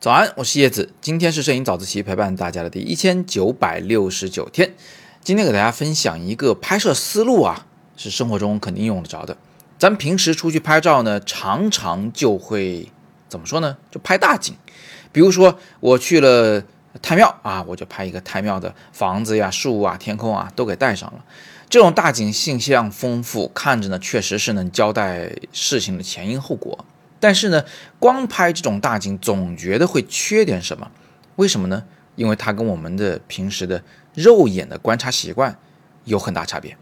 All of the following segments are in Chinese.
早安，我是叶子，今天是摄影早自习陪伴大家的第一千九百六十九天。今天给大家分享一个拍摄思路啊，是生活中肯定用得着的。咱们平时出去拍照呢，常常就会怎么说呢？就拍大景。比如说我去了太庙啊，我就拍一个太庙的房子呀、树啊、天空啊都给带上了。这种大景信息量丰富，看着呢确实是能交代事情的前因后果。但是呢，光拍这种大景总觉得会缺点什么？为什么呢？因为它跟我们的平时的肉眼的观察习惯有很大差别。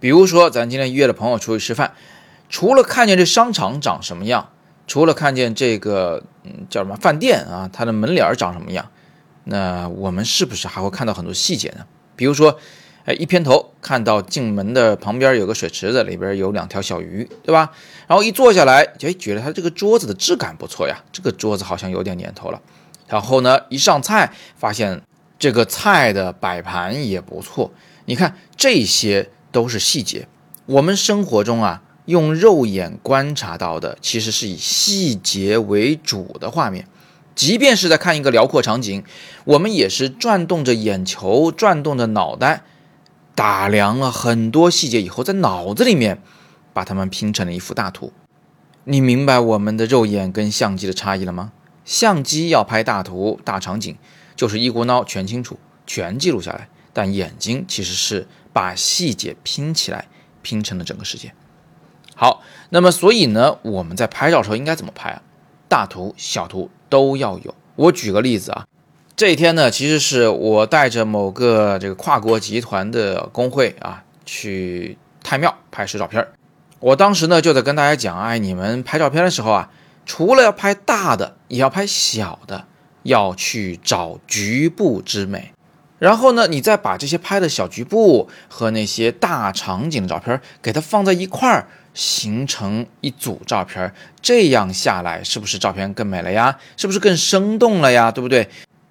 比如说，咱今天约了朋友出去吃饭，除了看见这商场长什么样，除了看见这个嗯叫什么饭店啊，它的门脸长什么样，那我们是不是还会看到很多细节呢？比如说。哎，一偏头看到进门的旁边有个水池子，里边有两条小鱼，对吧？然后一坐下来，哎，觉得他这个桌子的质感不错呀，这个桌子好像有点年头了。然后呢，一上菜，发现这个菜的摆盘也不错。你看，这些都是细节。我们生活中啊，用肉眼观察到的，其实是以细节为主的画面。即便是在看一个辽阔场景，我们也是转动着眼球，转动着脑袋。打量了很多细节以后，在脑子里面把它们拼成了一幅大图。你明白我们的肉眼跟相机的差异了吗？相机要拍大图、大场景，就是一股脑全清楚、全记录下来；但眼睛其实是把细节拼起来，拼成了整个世界。好，那么所以呢，我们在拍照的时候应该怎么拍啊？大图、小图都要有。我举个例子啊。这一天呢，其实是我带着某个这个跨国集团的工会啊，去太庙拍摄照片。我当时呢就在跟大家讲，哎，你们拍照片的时候啊，除了要拍大的，也要拍小的，要去找局部之美。然后呢，你再把这些拍的小局部和那些大场景的照片给它放在一块儿，形成一组照片，这样下来是不是照片更美了呀？是不是更生动了呀？对不对？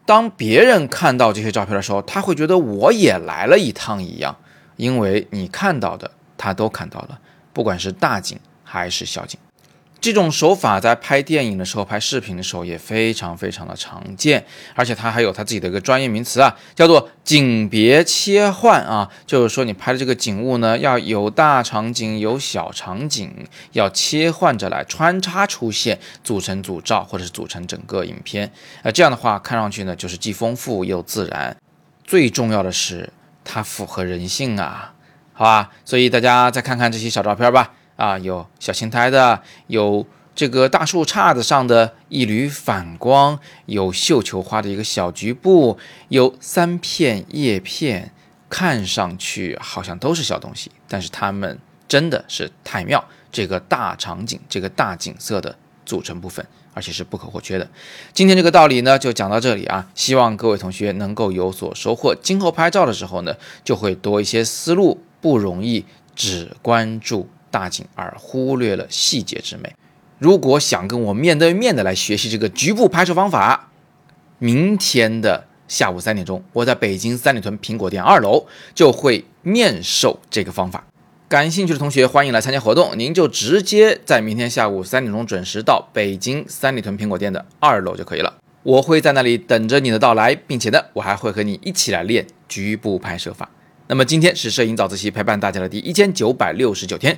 当别人看到这些照片的时候，他会觉得我也来了一趟一样，因为你看到的他都看到了，不管是大景还是小景。这种手法在拍电影的时候、拍视频的时候也非常非常的常见，而且它还有它自己的一个专业名词啊，叫做景别切换啊，就是说你拍的这个景物呢，要有大场景，有小场景，要切换着来穿插出现，组成组照或者是组成整个影片。呃，这样的话看上去呢，就是既丰富又自然，最重要的是它符合人性啊，好吧？所以大家再看看这些小照片吧。啊，有小青苔的，有这个大树杈子上的一缕反光，有绣球花的一个小局部，有三片叶片，看上去好像都是小东西，但是它们真的是太庙这个大场景、这个大景色的组成部分，而且是不可或缺的。今天这个道理呢，就讲到这里啊，希望各位同学能够有所收获，今后拍照的时候呢，就会多一些思路，不容易只关注。大景而忽略了细节之美。如果想跟我面对面的来学习这个局部拍摄方法，明天的下午三点钟，我在北京三里屯苹果店二楼就会面授这个方法。感兴趣的同学欢迎来参加活动，您就直接在明天下午三点钟准时到北京三里屯苹果店的二楼就可以了。我会在那里等着你的到来，并且呢，我还会和你一起来练局部拍摄法。那么今天是摄影早自习陪伴大家的第一千九百六十九天。